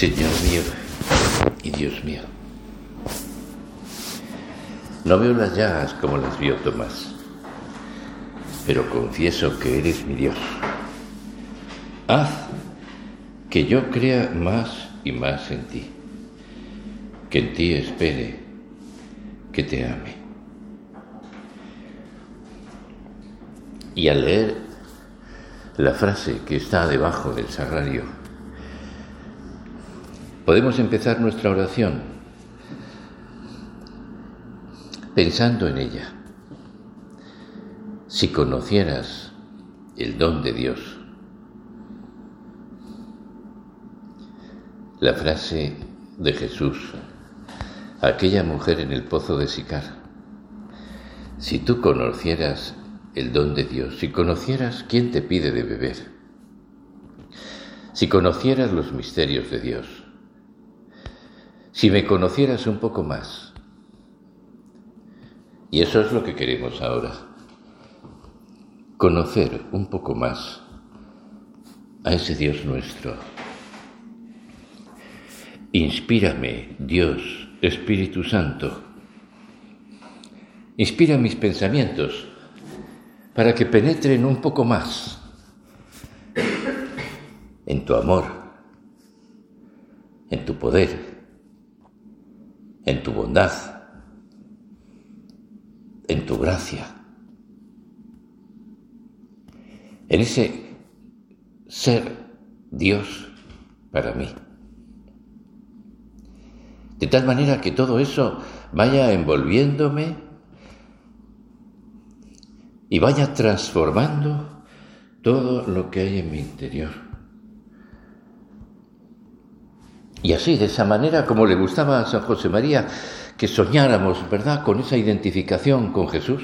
Señor mío y Dios mío, no veo las llagas como las vio Tomás, pero confieso que eres mi Dios. Haz que yo crea más y más en ti, que en ti espere, que te ame. Y al leer la frase que está debajo del sagrario, podemos empezar nuestra oración pensando en ella. Si conocieras el don de Dios, la frase de Jesús, aquella mujer en el pozo de Sicar, si tú conocieras el don de Dios, si conocieras quién te pide de beber, si conocieras los misterios de Dios, si me conocieras un poco más, y eso es lo que queremos ahora, conocer un poco más a ese Dios nuestro. Inspírame, Dios, Espíritu Santo. Inspira mis pensamientos para que penetren un poco más en tu amor, en tu poder, en tu bondad, en tu gracia, en ese ser Dios para mí. De tal manera que todo eso vaya envolviéndome y vaya transformando todo lo que hay en mi interior. Y así, de esa manera, como le gustaba a San José María, que soñáramos, ¿verdad?, con esa identificación con Jesús,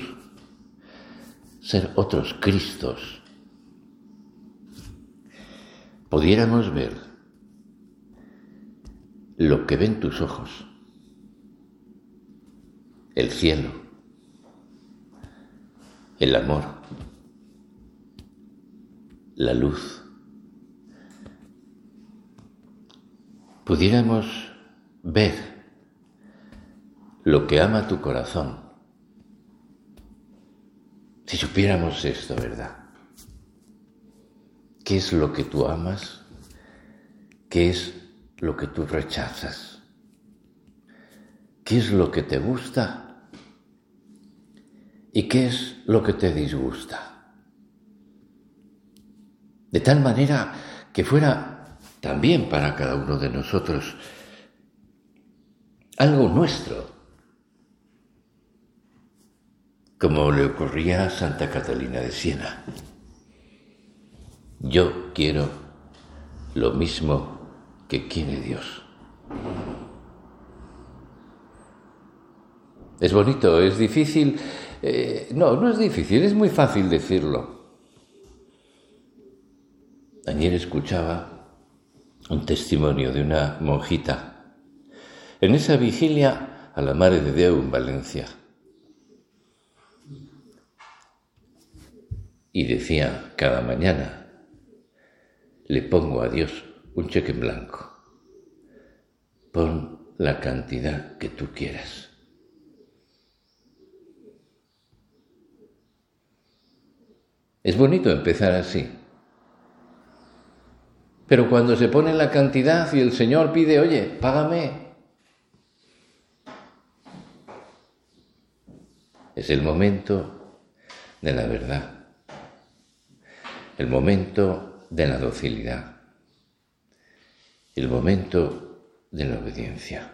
ser otros Cristos, pudiéramos ver lo que ven tus ojos, el cielo, el amor, la luz. Pudiéramos ver lo que ama tu corazón. Si supiéramos esto, ¿verdad? ¿Qué es lo que tú amas? ¿Qué es lo que tú rechazas? ¿Qué es lo que te gusta ¿Y qué es lo que te disgusta? De tal manera que fuera también para cada uno de nosotros algo nuestro, como le ocurría a Santa Catalina de Siena. Yo quiero lo mismo que quiere Dios. Es bonito, es difícil eh, no, no es difícil, es muy fácil decirlo. Ayer escuchaba un testimonio de una monjita en esa vigilia a la Madre de Dios en Valencia. Y decía cada mañana, le pongo a Dios un cheque en blanco. Pon la cantidad que tú quieras. Es bonito empezar así. Pero cuando se pone la cantidad y el Señor pide, oye, págame, es el momento de la verdad, el momento de la docilidad, el momento de la obediencia.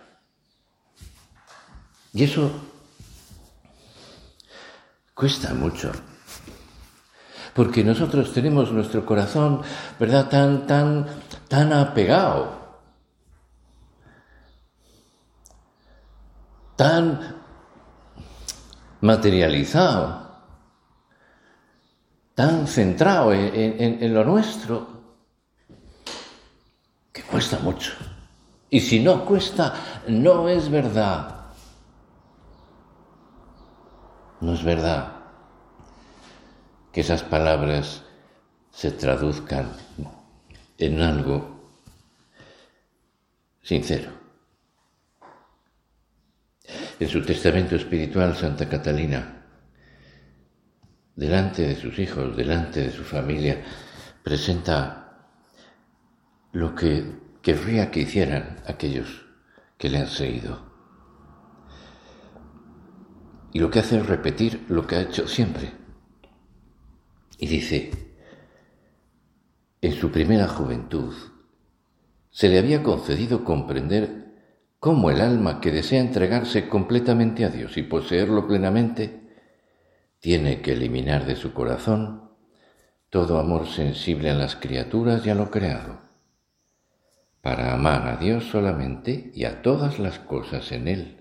Y eso cuesta mucho porque nosotros tenemos nuestro corazón, ¿verdad?, tan, tan, tan apegado, tan materializado, tan centrado en, lo nuestro, que cuesta mucho. Y si no cuesta, no es verdad. No es verdad que esas palabras se traduzcan en algo sincero. En su testamento espiritual, Santa Catalina, delante de sus hijos, delante de su familia, presenta lo que querría que hicieran aquellos que le han seguido. Y lo que hace es repetir lo que ha hecho siempre. Y dice, en su primera juventud se le había concedido comprender cómo el alma que desea entregarse completamente a Dios y poseerlo plenamente tiene que eliminar de su corazón todo amor sensible a las criaturas y a lo creado, para amar a Dios solamente y a todas las cosas en Él.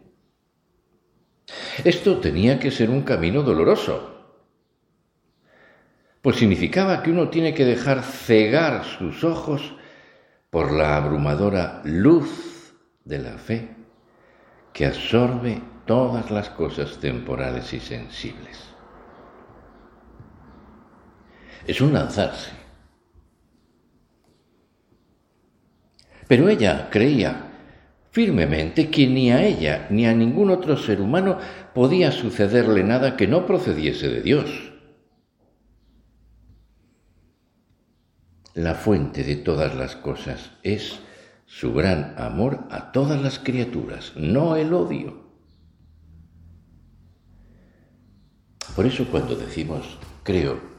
Esto tenía que ser un camino doloroso, pues significaba que uno tiene que dejar cegar sus ojos por la abrumadora luz de la fe que absorbe todas las cosas temporales y sensibles es un lanzarse. Pero ella creía firmemente que ni a ella ni a ningún otro ser humano podía sucederle nada que no procediese de Dios. La fuente de todas las cosas es su gran amor a todas las criaturas, no el odio. Por eso cuando decimos creo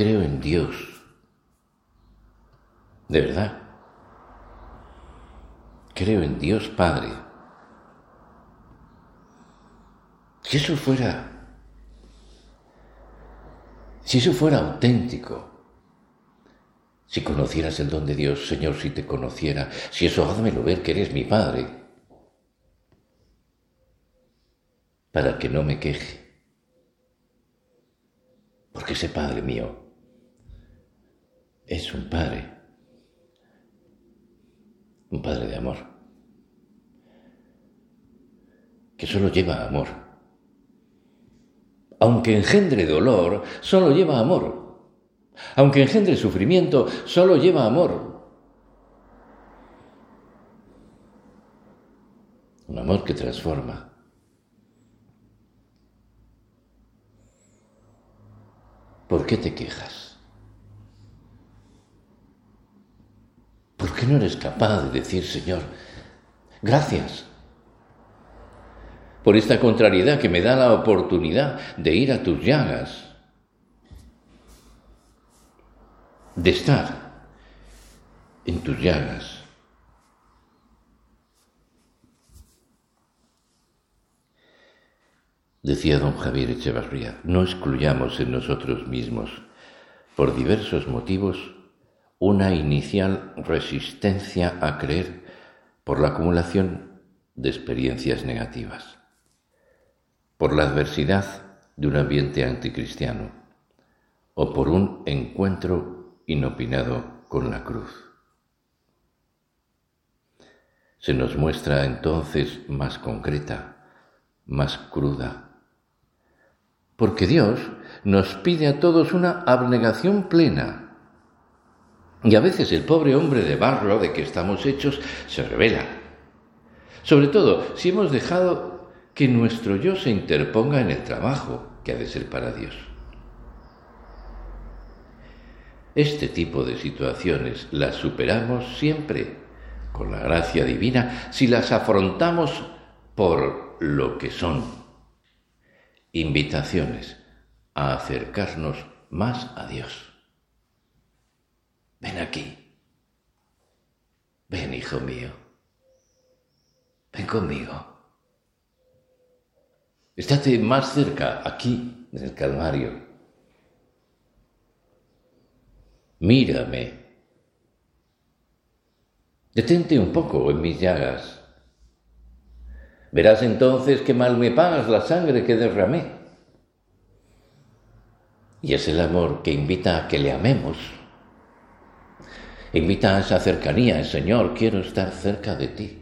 creo en Dios. De verdad. Creo en Dios Padre. Si eso fuera, si eso fuera auténtico, si conocieras el don de Dios, Señor, si te conociera, si eso házmelo ver que eres mi Padre, para que no me queje, porque ese Padre mío es un padre, un padre de amor, que solo lleva amor. Aunque engendre dolor, solo lleva amor. Aunque engendre sufrimiento, solo lleva amor. Un amor que transforma. ¿Por qué te quejas? ¿Por qué no eres capaz de decir, Señor, gracias por esta contrariedad que me da la oportunidad de ir a tus llagas, de estar en tus llagas? Decía don Javier Echevarría, no excluyamos en nosotros mismos, por diversos motivos, una inicial resistencia a creer por la acumulación de experiencias negativas, por la adversidad de un ambiente anticristiano o por un encuentro inopinado con la cruz. Se nos muestra entonces más concreta, más cruda, porque Dios nos pide a todos una abnegación plena y a veces el pobre hombre de barro de que estamos hechos se revela. Sobre todo si hemos dejado que nuestro yo se interponga en el trabajo que ha de ser para Dios. Este tipo de situaciones las superamos siempre con la gracia divina si las afrontamos por lo que son. Invitaciones a acercarnos más a Dios. Ven aquí. Ven, hijo mío. Ven conmigo. Estate más cerca, aquí, en el Calvario. Mírame Detente un poco en mis llagas. Verás entonces qué mal me pagas la sangre que derramé. Y es el amor que invita a que le amemos. Invita a esa cercanía, Señor, quiero estar cerca de ti.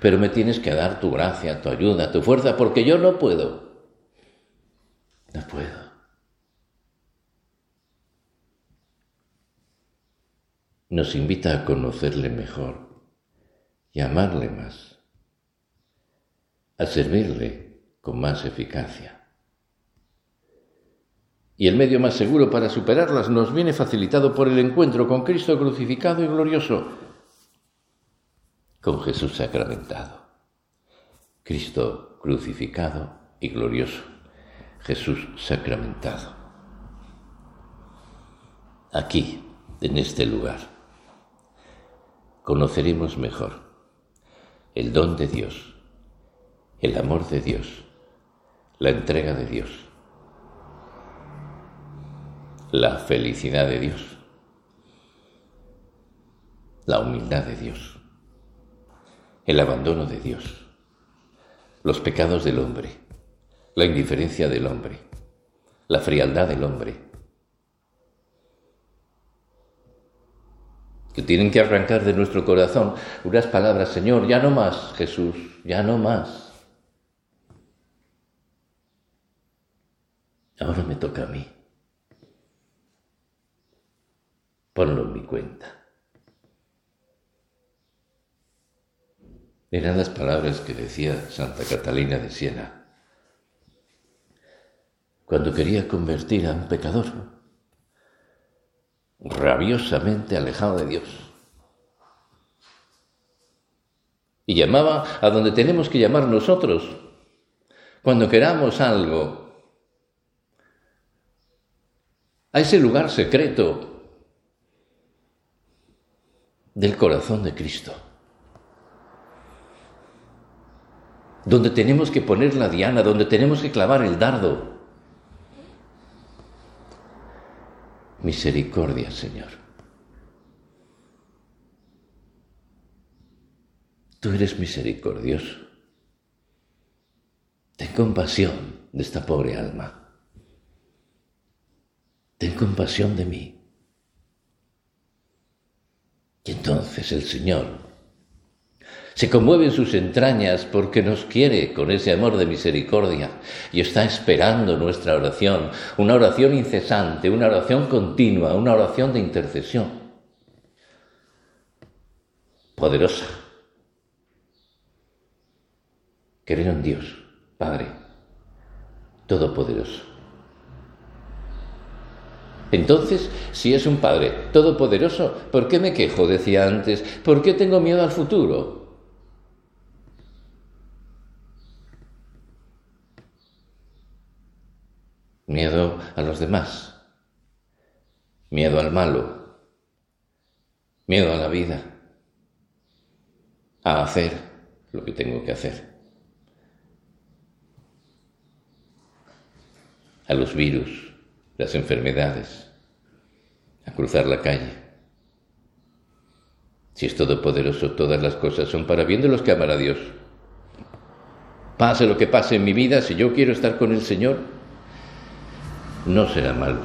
Pero me tienes que dar tu gracia, tu ayuda, tu fuerza, porque yo no puedo. No puedo. Nos invita a conocerle mejor y a amarle más, a servirle con más eficacia. Y el medio más seguro para superarlas nos viene facilitado por el encuentro con Cristo crucificado y glorioso, con Jesús sacramentado. Cristo crucificado y glorioso. Jesús sacramentado. Aquí, en este lugar, conoceremos mejor el don de Dios, el amor de Dios, la entrega de Dios la felicidad de Dios, la humildad de Dios, el abandono de Dios, los pecados del hombre, la indiferencia del hombre, la frialdad del hombre, que tienen que arrancar de nuestro corazón unas palabras, Señor, ya no más, Jesús, ya no más. Ahora me toca a mí. ponlo en mi cuenta. Eran las palabras que decía Santa Catalina de Siena cuando quería convertir a un pecador rabiosamente alejado de Dios. Y llamaba a donde tenemos que llamar nosotros cuando queramos algo, a ese lugar secreto del corazón de Cristo, donde tenemos que poner la diana, donde tenemos que clavar el dardo. Misericordia, Señor. Tú eres misericordioso. Ten compasión de esta pobre alma. Ten compasión de mí. Y entonces el Señor se conmueve en sus entrañas porque nos quiere con ese amor de misericordia y está esperando nuestra oración, una oración incesante, una oración continua, una oración de intercesión. Poderosa. Creer en Dios, Padre, Todopoderoso entonces, si es un Padre todopoderoso, ¿por qué me quejo? Decía antes, ¿por qué tengo miedo al futuro? Miedo a los demás, miedo al malo, miedo a la vida, a hacer lo que tengo que hacer, a los virus, las enfermedades, a cruzar la calle. Si es todopoderoso, todas las cosas son para bien de los que aman a Dios. Pase lo que pase en mi vida, si yo quiero estar con el Señor, no será malo.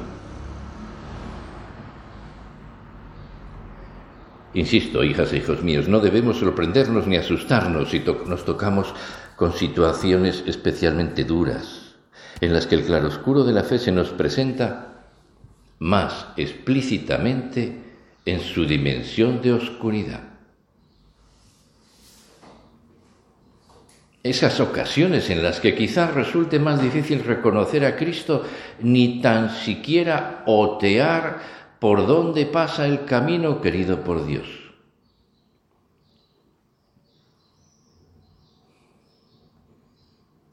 Insisto, hijas e hijos míos, no debemos sorprendernos ni asustarnos si nos tocamos con situaciones especialmente duras en las que el claroscuro de la fe se nos presenta más explícitamente en su dimensión de oscuridad. Esas ocasiones en las que quizás resulte más difícil reconocer a Cristo ni tan siquiera otear por dónde pasa el camino querido por Dios.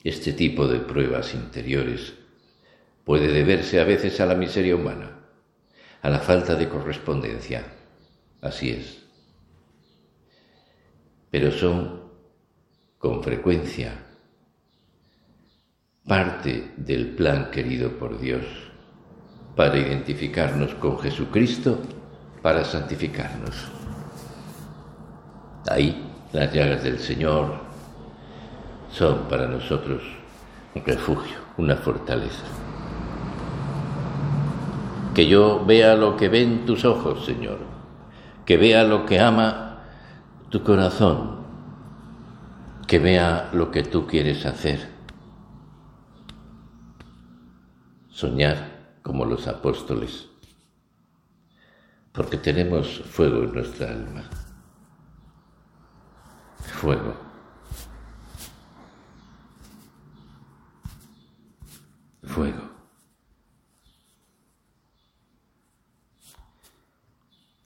Este tipo de pruebas interiores puede deberse a veces a la miseria humana, a la falta de correspondencia. Así es. Pero son, con frecuencia, parte del plan querido por Dios para identificarnos con Jesucristo, para santificarnos. Ahí las llagas del Señor son para nosotros un refugio, una fortaleza. Que yo vea lo que ven tus ojos, Señor, que vea lo que ama tu corazón, que vea lo que tú quieres hacer. Soñar como los apóstoles, porque tenemos fuego en nuestra alma. Fuego. Fuego.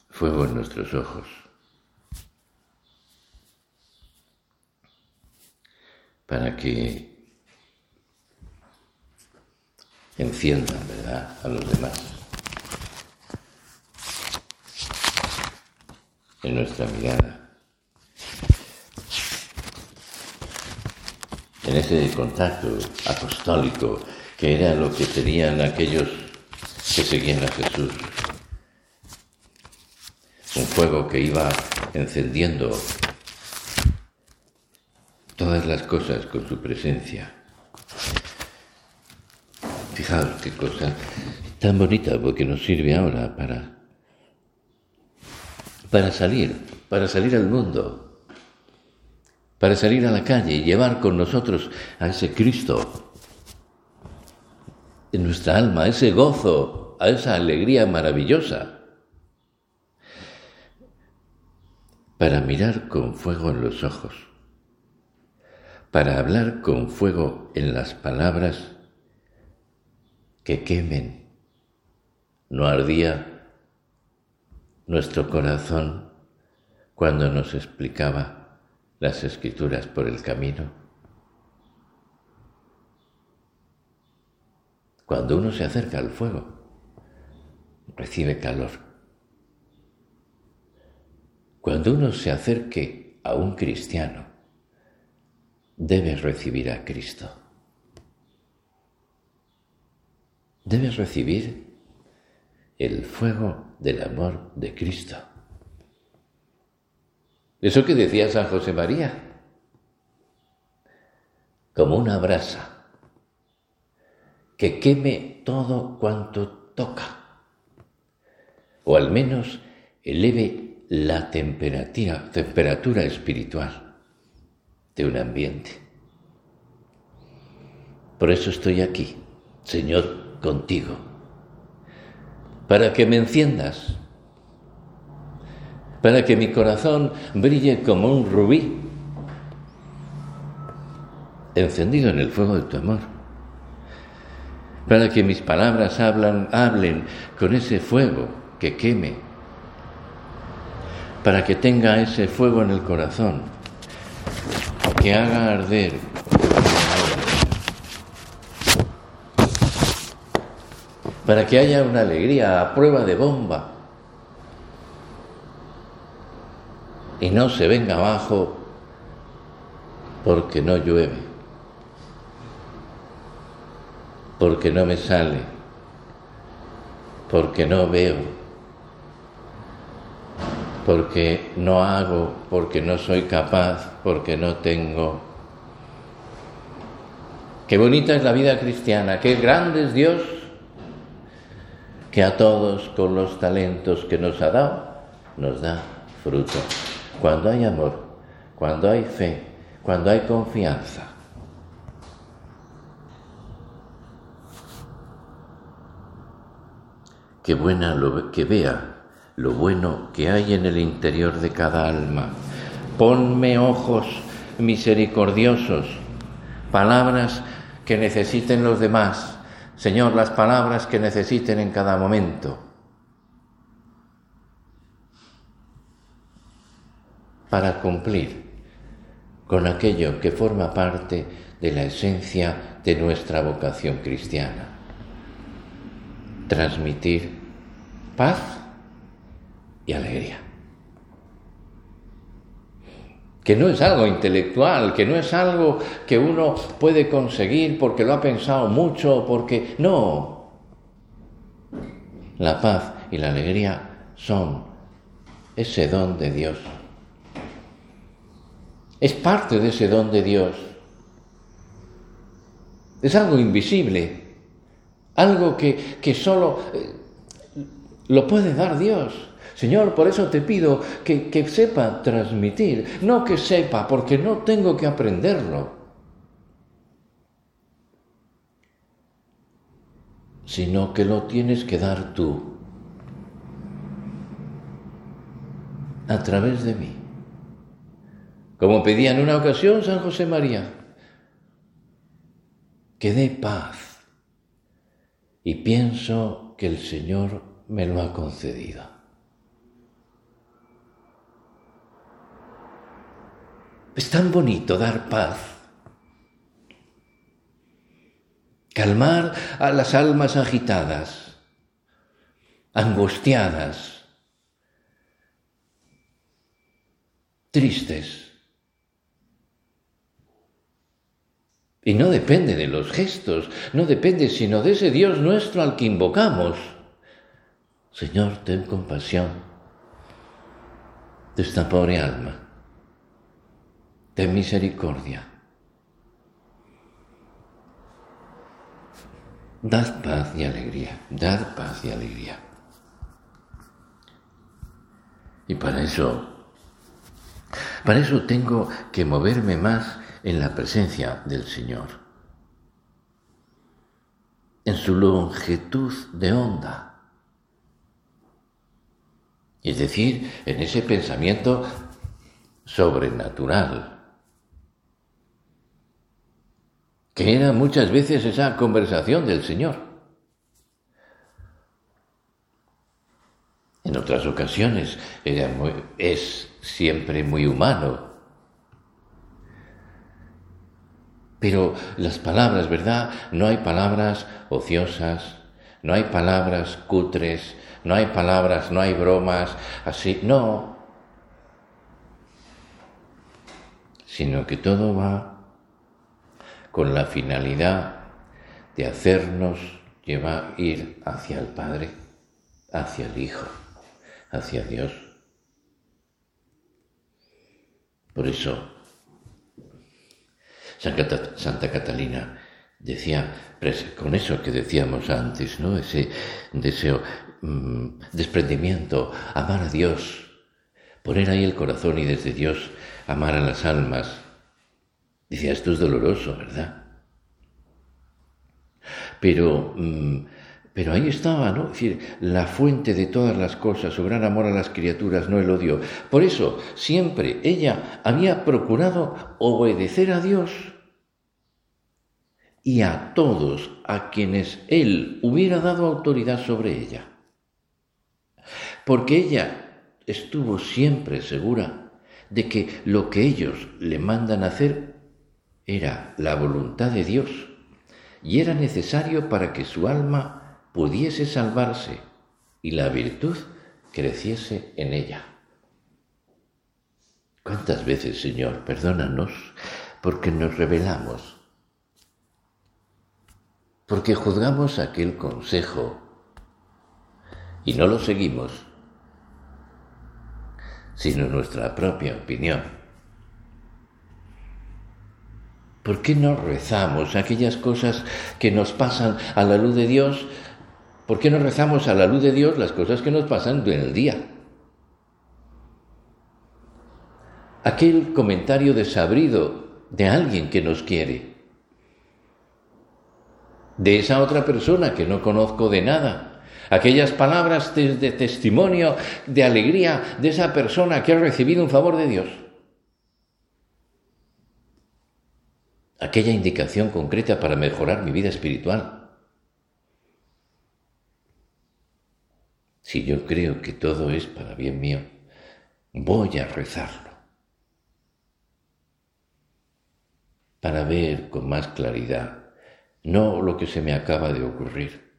Fuego en nuestros ojos. Para que enciendan, ¿verdad?, a los demás. En nuestra mirada. En ese contacto apostólico que era lo que tenían aquellos que seguían a Jesús. Un fuego que iba encendiendo todas las cosas con su presencia. Fijaos qué cosa tan bonita porque nos sirve ahora para para salir, para salir al mundo, para salir a la calle y llevar con nosotros a ese Cristo en nuestra alma, a ese gozo, a esa alegría maravillosa, para mirar con fuego en los ojos, para hablar con fuego en las palabras que quemen. No ardía nuestro corazón cuando nos explicaba las escrituras por el camino. Cuando uno se acerca al fuego, recibe calor. Cuando uno se acerque a un cristiano, debe recibir a Cristo. debes recibir el fuego del amor de Cristo. Eso que decía San José María, como una brasa que queme todo cuanto toca, o al menos eleve la temperatura, temperatura espiritual de un ambiente. Por eso estoy aquí, Señor contigo, para que me enciendas, para que mi corazón brille como un rubí, encendido en el fuego de tu amor, para que mis palabras hablen con ese fuego que queme, para que tenga ese fuego en el corazón, que haga arder. Para que haya una alegría a prueba de bomba. Y no se venga abajo porque no llueve, porque no me sale, porque no veo, porque no hago, porque no soy capaz, porque no tengo. Qué bonita es la vida cristiana, qué grande es Dios que a todos con los talentos que nos ha dado nos da fruto. Cuando hay amor, cuando hay fe, cuando hay confianza. Que buena lo, que vea lo bueno que hay en el interior de cada alma. Ponme ojos misericordiosos, palabras que necesiten los demás, Señor, las palabras que necesiten en cada momento. para cumplir con aquello que forma parte de la esencia de nuestra vocación cristiana. Transmitir paz y alegría que no es algo intelectual, que no es algo que uno puede conseguir porque lo ha pensado mucho, porque no. La paz y la alegría son ese don de Dios Es parte de ese don de Dios. Es algo invisible, algo que, que solo eh, lo puede dar Dios. Señor, por eso te pido que, que sepa transmitir, no que sepa, porque no tengo que aprenderlo. sino que lo tienes que dar tú a través de mí. Como pedía en una ocasión San José María, que dé paz. Y pienso que el Señor me lo ha concedido. Es tan bonito dar paz calmar a las almas agitadas, angustiadas, tristes. Y no depende de los gestos, no depende sino de ese Dios nuestro al que invocamos. Señor, ten compasión de esta pobre alma. Ten misericordia. Dad paz y alegría, dad paz y alegría. Y para eso, para eso tengo que moverme más en la presencia del Señor, en su longitud de onda. Es decir, en ese pensamiento sobrenatural que era muchas veces esa conversación del Señor. En otras ocasiones es siempre muy humano. Pero las palabras, ¿verdad? No hay palabras ociosas, no hay palabras cutres, no hay palabras, no hay bromas, así, no. Sino que todo va con la finalidad de hacernos llevar, ir hacia el Padre, hacia el Hijo, hacia Dios. Por eso, Santa Catalina decía, con eso que decíamos antes, ¿no? Ese deseo, mm, desprendimiento, amar a Dios, poner ahí el corazón y desde Dios amar a las almas, Decía, esto es doloroso, ¿verdad? Pero, mm, pero ahí estaba, ¿no? Es decir, la fuente de todas las cosas, su gran amor a las criaturas, no el odio. Por eso, siempre ella había procurado obedecer a Dios y a todos a quienes Él hubiera dado autoridad sobre ella. Porque ella estuvo siempre segura de que lo que ellos le mandan hacer era la voluntad de Dios y era necesario para que su alma pudiese salvarse y la virtud creciese en ella. ¿Cuántas veces, Señor, perdónanos porque nos rebelamos? Porque juzgamos aquel consejo y no lo seguimos, sino nuestra propia opinión. ¿Por qué no rezamos aquellas cosas que nos pasan a la luz de Dios? ¿Por qué no rezamos a la luz de Dios las cosas que nos pasan en el día? Aquel comentario desabrido de alguien que nos quiere, de esa otra persona que no conozco de nada, aquellas palabras de, de testimonio, de alegría de esa persona que ha recibido un favor de Dios. Aquella indicación concreta para mejorar mi vida espiritual. Si yo creo que todo es para bien mío, voy a rezarlo para ver con más claridad no lo que se me acaba de ocurrir,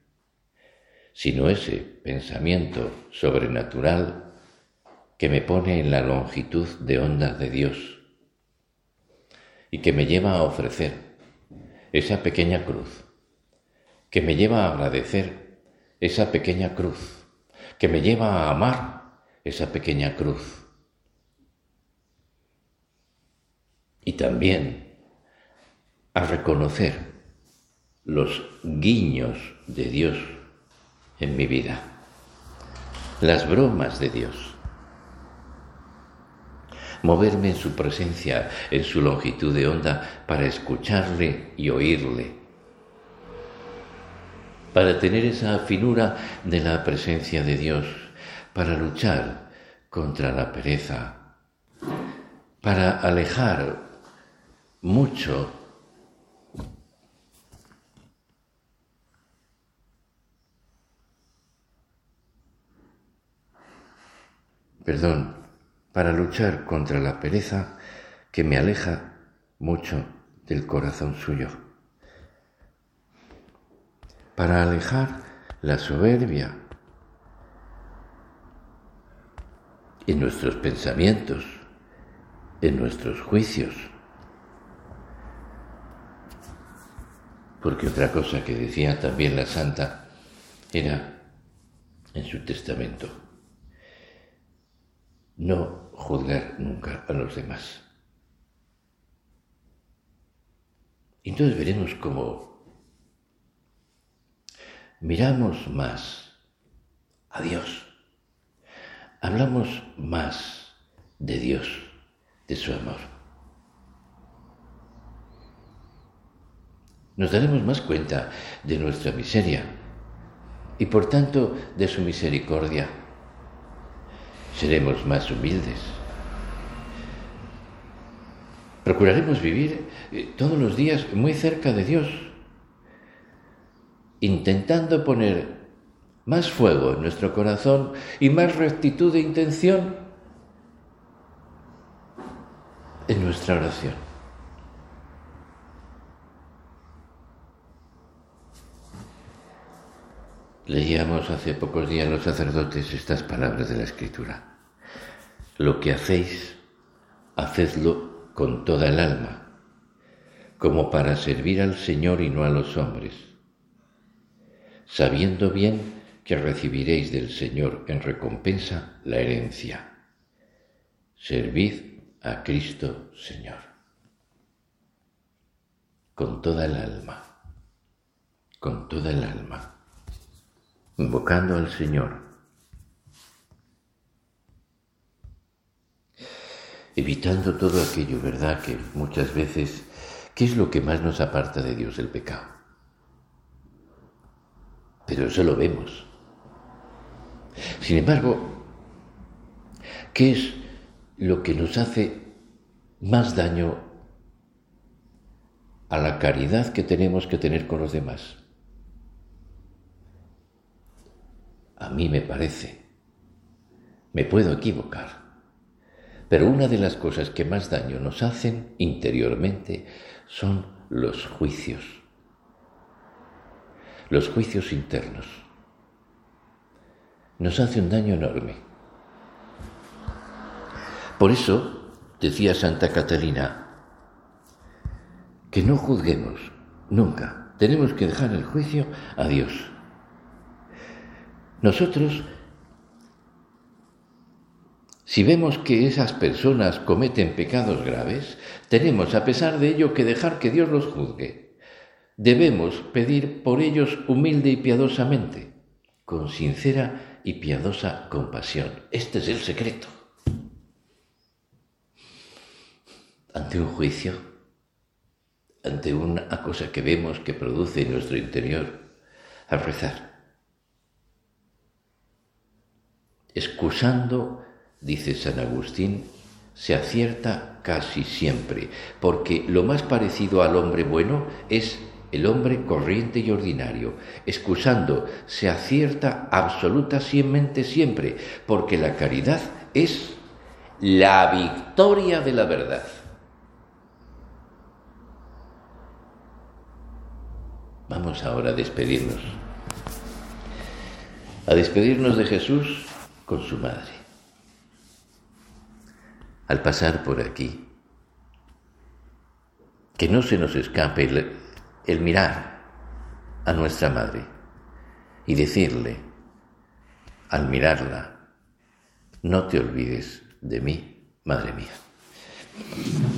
sino ese pensamiento sobrenatural que me pone en la longitud de ondas de Dios y que me lleva a ofrecer esa pequeña cruz, que me lleva a agradecer esa pequeña cruz, que me lleva a amar esa pequeña cruz. y también a reconocer los guiños de Dios en mi vida, las bromas de Dios, moverme en su presencia, en su longitud de onda, para escucharle y oírle, para tener esa finura de la presencia de Dios, para luchar contra la pereza, para alejar mucho perdón, para luchar contra la pereza que me aleja mucho del corazón suyo, para alejar la soberbia en nuestros pensamientos, en nuestros juicios. Porque otra cosa que decía también la santa era en su testamento, no juzgar nunca a los demás. Entonces veremos cómo miramos más a Dios, hablamos más de Dios, de su amor. Nos daremos más cuenta de nuestra miseria y por tanto de su misericordia seremos más humildes. Procuraremos vivir eh, todos los días muy cerca de Dios, intentando poner más fuego en nuestro corazón y más rectitud de intención en nuestra oración. Leíamos hace pocos días los sacerdotes estas palabras de la Escritura. Lo que hacéis, hacedlo con toda el alma, como para servir al Señor y no a los hombres, sabiendo bien que recibiréis del Señor en recompensa la herencia. Servid a Cristo Señor. Con toda el alma, con toda el alma, invocando al Señor evitando todo aquello, ¿verdad? Que muchas veces, ¿qué es lo que más nos aparta de Dios? El pecado. Pero eso lo vemos. Sin embargo, ¿qué es lo que nos hace más daño a la caridad que tenemos que tener con los demás? A mí me parece, me puedo equivocar, pero una de las cosas que más daño nos hacen interiormente son los juicios, los juicios internos. Nos hace un daño enorme. Por eso, decía Santa Catalina, que no juzguemos nunca. Tenemos que dejar el juicio a Dios. Nosotros si vemos que esas personas cometen pecados graves, tenemos a pesar de ello que dejar que Dios los juzgue. Debemos pedir por ellos humilde y piadosamente, con sincera y piadosa compasión. Este es el secreto. Ante un juicio, ante una cosa que vemos que produce en nuestro interior, a rezar, excusando dice San Agustín, se acierta casi siempre, porque lo más parecido al hombre bueno es el hombre corriente y ordinario. Excusando, se acierta absolutamente siempre, porque la caridad es la victoria de la verdad. Vamos ahora a despedirnos. A despedirnos de Jesús con su madre al pasar por aquí. Que no se nos escape el, mirar a nuestra madre y decirle, al mirarla, no te olvides de mí, madre mía.